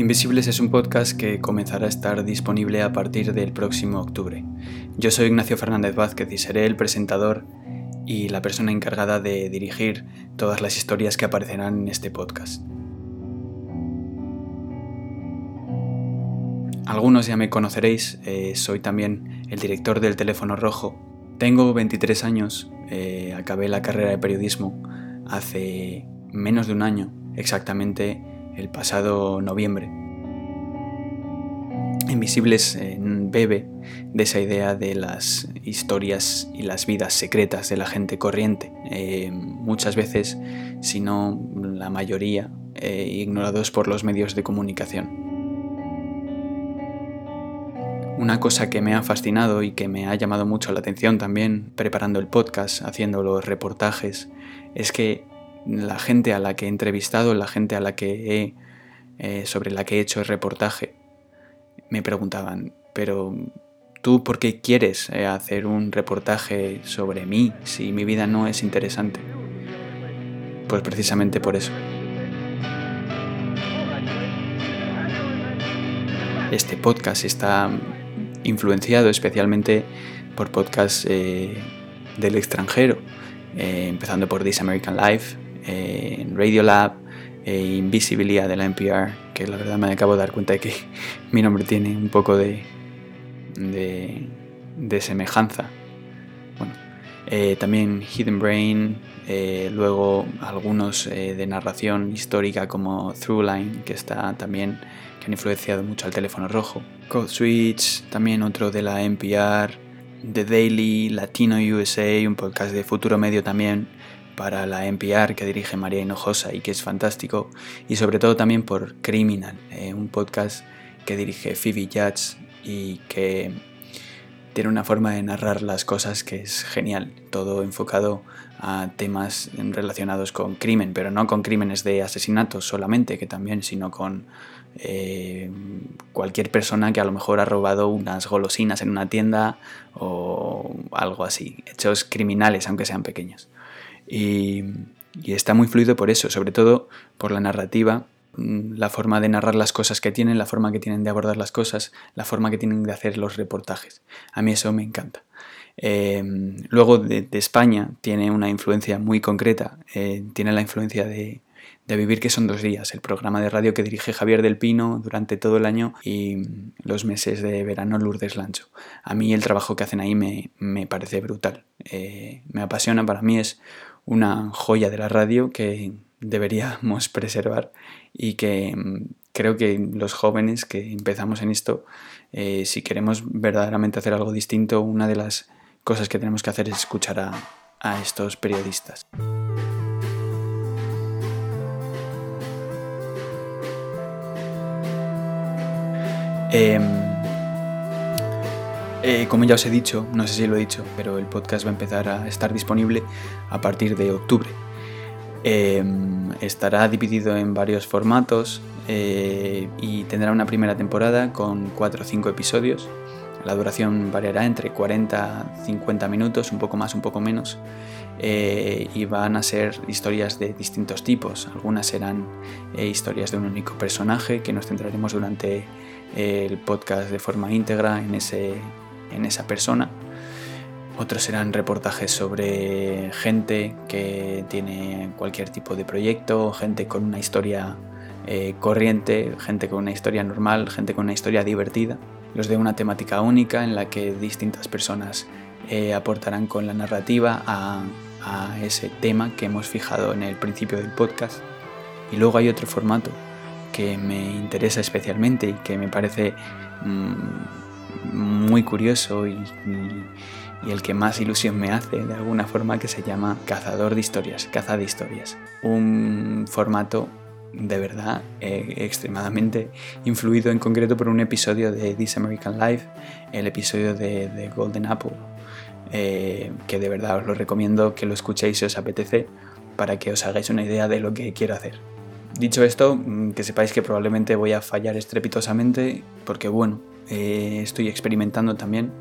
Invisibles es un podcast que comenzará a estar disponible a partir del próximo octubre. Yo soy Ignacio Fernández Vázquez y seré el presentador y la persona encargada de dirigir todas las historias que aparecerán en este podcast. Algunos ya me conoceréis, eh, soy también el director del teléfono rojo. Tengo 23 años, eh, acabé la carrera de periodismo hace menos de un año, exactamente el pasado noviembre. Invisibles bebe de esa idea de las historias y las vidas secretas de la gente corriente, eh, muchas veces, si no la mayoría, eh, ignorados por los medios de comunicación. Una cosa que me ha fascinado y que me ha llamado mucho la atención también preparando el podcast, haciendo los reportajes, es que la gente a la que he entrevistado, la gente a la que he, eh, sobre la que he hecho el reportaje, me preguntaban, pero ¿tú por qué quieres eh, hacer un reportaje sobre mí si mi vida no es interesante? Pues precisamente por eso. Este podcast está influenciado especialmente por podcasts eh, del extranjero, empezando por This American Life, en Radiolab e Invisibilia de la NPR, que la verdad me acabo de dar cuenta de que mi nombre tiene un poco de, de, semejanza. Bueno, eh, también Hidden Brain, eh, luego algunos eh, de narración histórica como Throughline, que está también que han influenciado mucho al teléfono rojo. Code Switch, también otro de la NPR, The Daily, Latino USA, un podcast de futuro medio también, para la NPR que dirige María Hinojosa y que es fantástico, y sobre todo también por Criminal, eh, un podcast que dirige Phoebe Judge y que tiene una forma de narrar las cosas que es genial, todo enfocado a temas relacionados con crimen, pero no con crímenes de asesinatos solamente, que también, sino con eh, cualquier persona que a lo mejor ha robado unas golosinas en una tienda o algo así, hechos criminales, aunque sean pequeños. Y, está muy fluido por eso, sobre todo por la narrativa, mm, la forma de narrar las cosas que tienen, la forma que tienen de abordar las cosas, la forma que tienen de hacer los reportajes. A mí eso me encanta. Em, luego de, España tiene una influencia muy concreta, eh, tiene la influencia de, Vivir que son dos días, el programa de radio que dirige Javier del Pino durante todo el año y los meses de verano Lourdes Lancho. A mí el trabajo que hacen ahí me, parece brutal, eh, me apasiona, para mí es una joya de la radio que deberíamos preservar y que mm, creo que los jóvenes que empezamos en esto, eh, si queremos verdaderamente hacer algo distinto, una de las cosas que tenemos que hacer es escuchar a, estos periodistas. Em, eh, como ya os he dicho, no sé si lo he dicho, pero el podcast va a empezar a estar disponible a partir de octubre. Em, estará dividido en varios formatos eh, y tendrá una primera temporada con 4 o 5 episodios. La duración variará entre 40 y 50 minutos, un poco más, un poco menos. Eh, y van a ser historias de distintos tipos. Algunas serán historias de un único personaje que nos centraremos durante el podcast de forma íntegra en ese, en esa persona. Otros serán reportajes sobre gente que tiene cualquier tipo de proyecto, gente con una historia eh, corriente, gente con una historia normal, gente con una historia divertida. Los de una temática única en la que distintas personas eh, aportarán con la narrativa a, ese tema que hemos fijado en el principio del podcast. Y luego hay otro formato que me interesa especialmente y que me parece mm, muy curioso y, el que más ilusión me hace de alguna forma que se llama Cazador de Historias, Caza de Historias. Un formato de verdad eh, extremadamente influido en concreto por un episodio de This American Life, el episodio de, Golden Apple, eh, que de verdad os lo recomiendo que lo escuchéis si os apetece para que os hagáis una idea de lo que quiero hacer. Dicho esto, mm, que sepáis que probablemente voy a fallar estrepitosamente porque bueno, eh, estoy experimentando también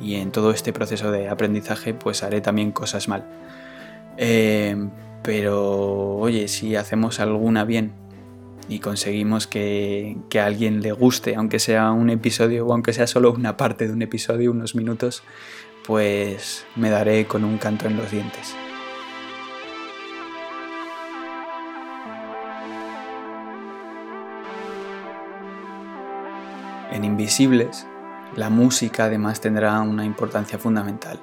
y en todo este proceso de aprendizaje pues haré también cosas mal. Eh, pero oye, si hacemos alguna bien y conseguimos que, que, a alguien le guste, aunque sea un episodio o aunque sea solo una parte de un episodio, unos minutos, pues me daré con un canto en los dientes. Invisibles, la música además tendrá una importancia fundamental.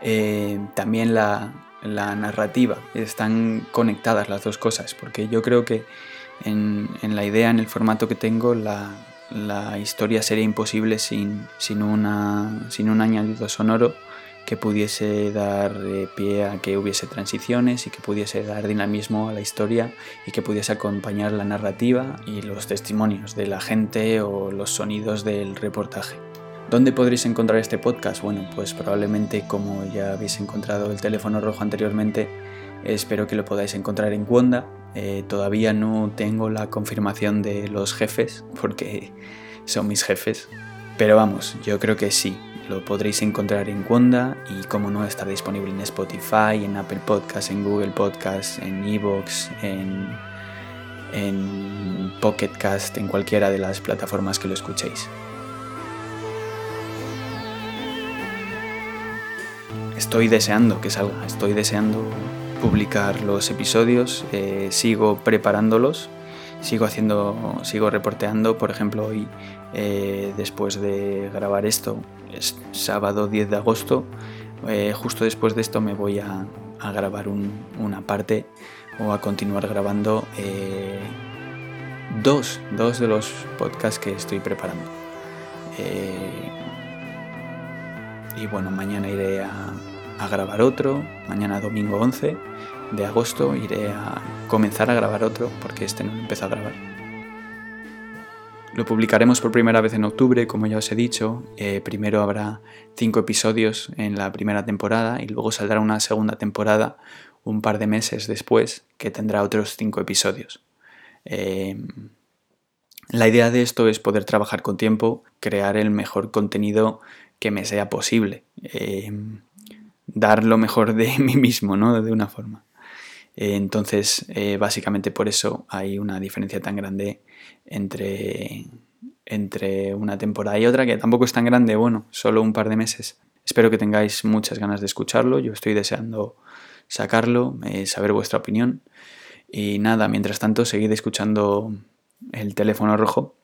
Eh, también la, narrativa, están conectadas las dos cosas, porque yo creo que en, la idea, en el formato que tengo, la, historia sería imposible sin, sin, una, sin un añadido sonoro que pudiese dar eh, pie a que hubiese transiciones y que pudiese dar dinamismo a la historia y que pudiese acompañar la narrativa y los testimonios de la gente o los sonidos del reportaje. ¿Dónde podréis encontrar este podcast? Bueno, pues probablemente como ya habéis encontrado el teléfono rojo anteriormente, espero que lo podáis encontrar en Wanda. Eh, todavía no tengo la confirmación de los jefes porque son mis jefes, pero vamos, yo creo que sí, lo podréis encontrar en Wanda y como no estar disponible en Spotify, en Apple Podcasts, en Google Podcasts, en Evox, en, en Pocket Cast, en cualquiera de las plataformas que lo escuchéis. Estoy deseando que salga, estoy deseando publicar los episodios, eh, sigo preparándolos sigo haciendo, sigo reporteando, por ejemplo, hoy eh, después de grabar esto, es sábado 10 de agosto, eh, justo después de esto me voy a, grabar una parte o a continuar grabando eh, dos, dos de los podcasts que estoy preparando. y bueno, mañana iré a, a grabar otro, mañana domingo 11 de agosto iré a comenzar a grabar otro porque este no empezó a grabar. Lo publicaremos por primera vez en octubre, como ya os he dicho. Eh, primero habrá cinco episodios en la primera temporada y luego saldrá una segunda temporada un par de meses después que tendrá otros cinco episodios. Eh, la idea de esto es poder trabajar con tiempo, crear el mejor contenido que me sea posible, eh, dar lo mejor de mí mismo, ¿no? De una forma. Eh, entonces, eh, básicamente por eso hay una diferencia tan grande entre, entre una temporada y otra, que tampoco es tan grande, bueno, solo un par de meses. Espero que tengáis muchas ganas de escucharlo, yo estoy deseando sacarlo, eh, saber vuestra opinión. Y nada, mientras tanto, seguid escuchando el teléfono rojo,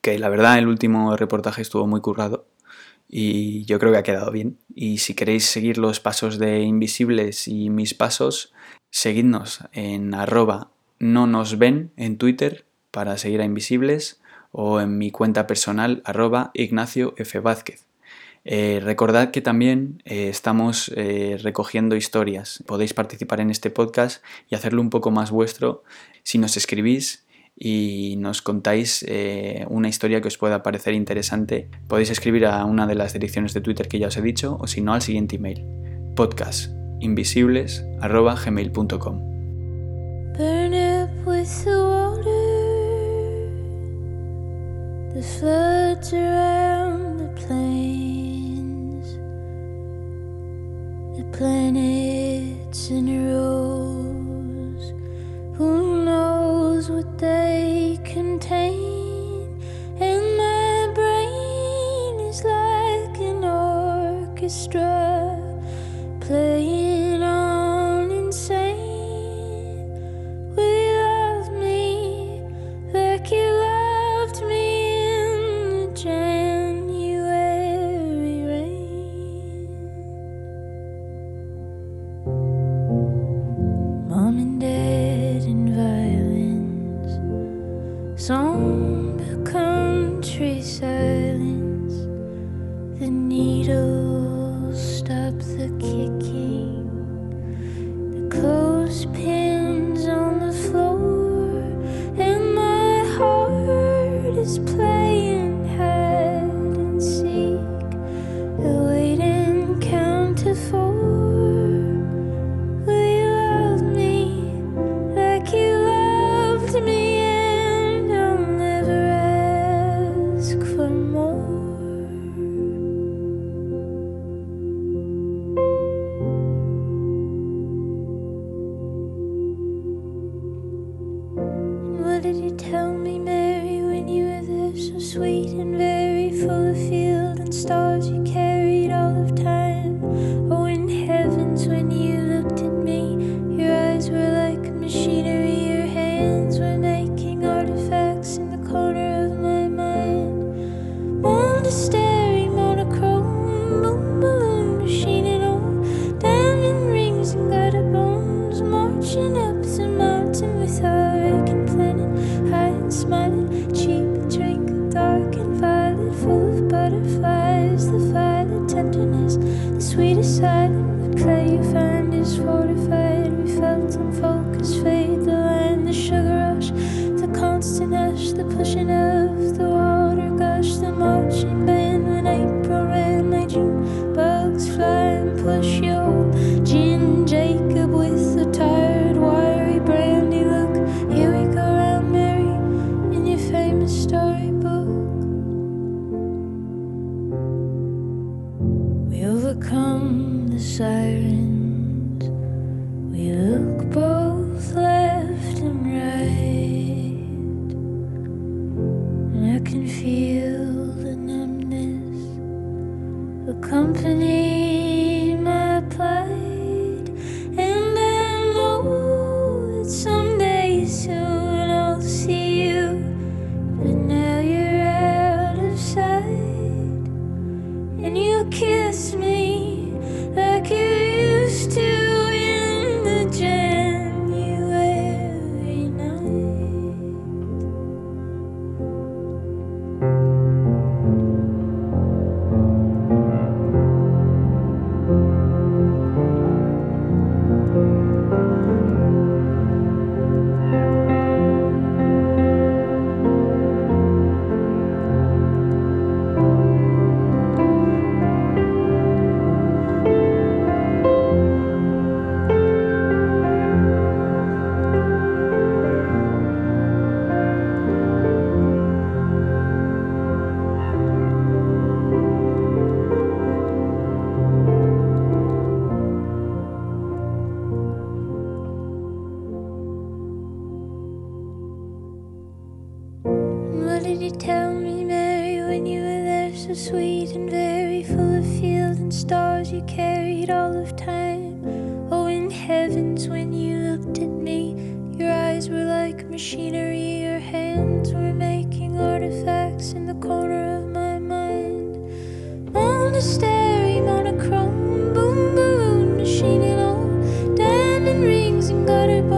que la verdad el último reportaje estuvo muy currado y yo creo que ha quedado bien. Y si queréis seguir los pasos de Invisibles y mis pasos, seguidnos en arroba no nos ven en Twitter para seguir a Invisibles o en mi cuenta personal arroba Ignacio F. Vázquez. Eh, recordad que también eh, estamos eh, recogiendo historias. Podéis participar en este podcast y hacerlo un poco más vuestro si nos escribís y nos contáis una historia que os pueda parecer interesante. Podéis escribir a una de las direcciones de Twitter que ya os he dicho o si no al siguiente email podcast invisibles.gmail.com. Burn up with the water, the floods around the plains, the planets in motion of the water gushed, the motion. did you tell me, Mary, when you were there so sweet and very full of field and stars you carried all of time? Oh, in heavens, when you looked at me, your eyes were like machinery, your hands were making artifacts in the corner of my mind. Monastery, monochrome, boom, boom, machine and all, diamond rings and glitter.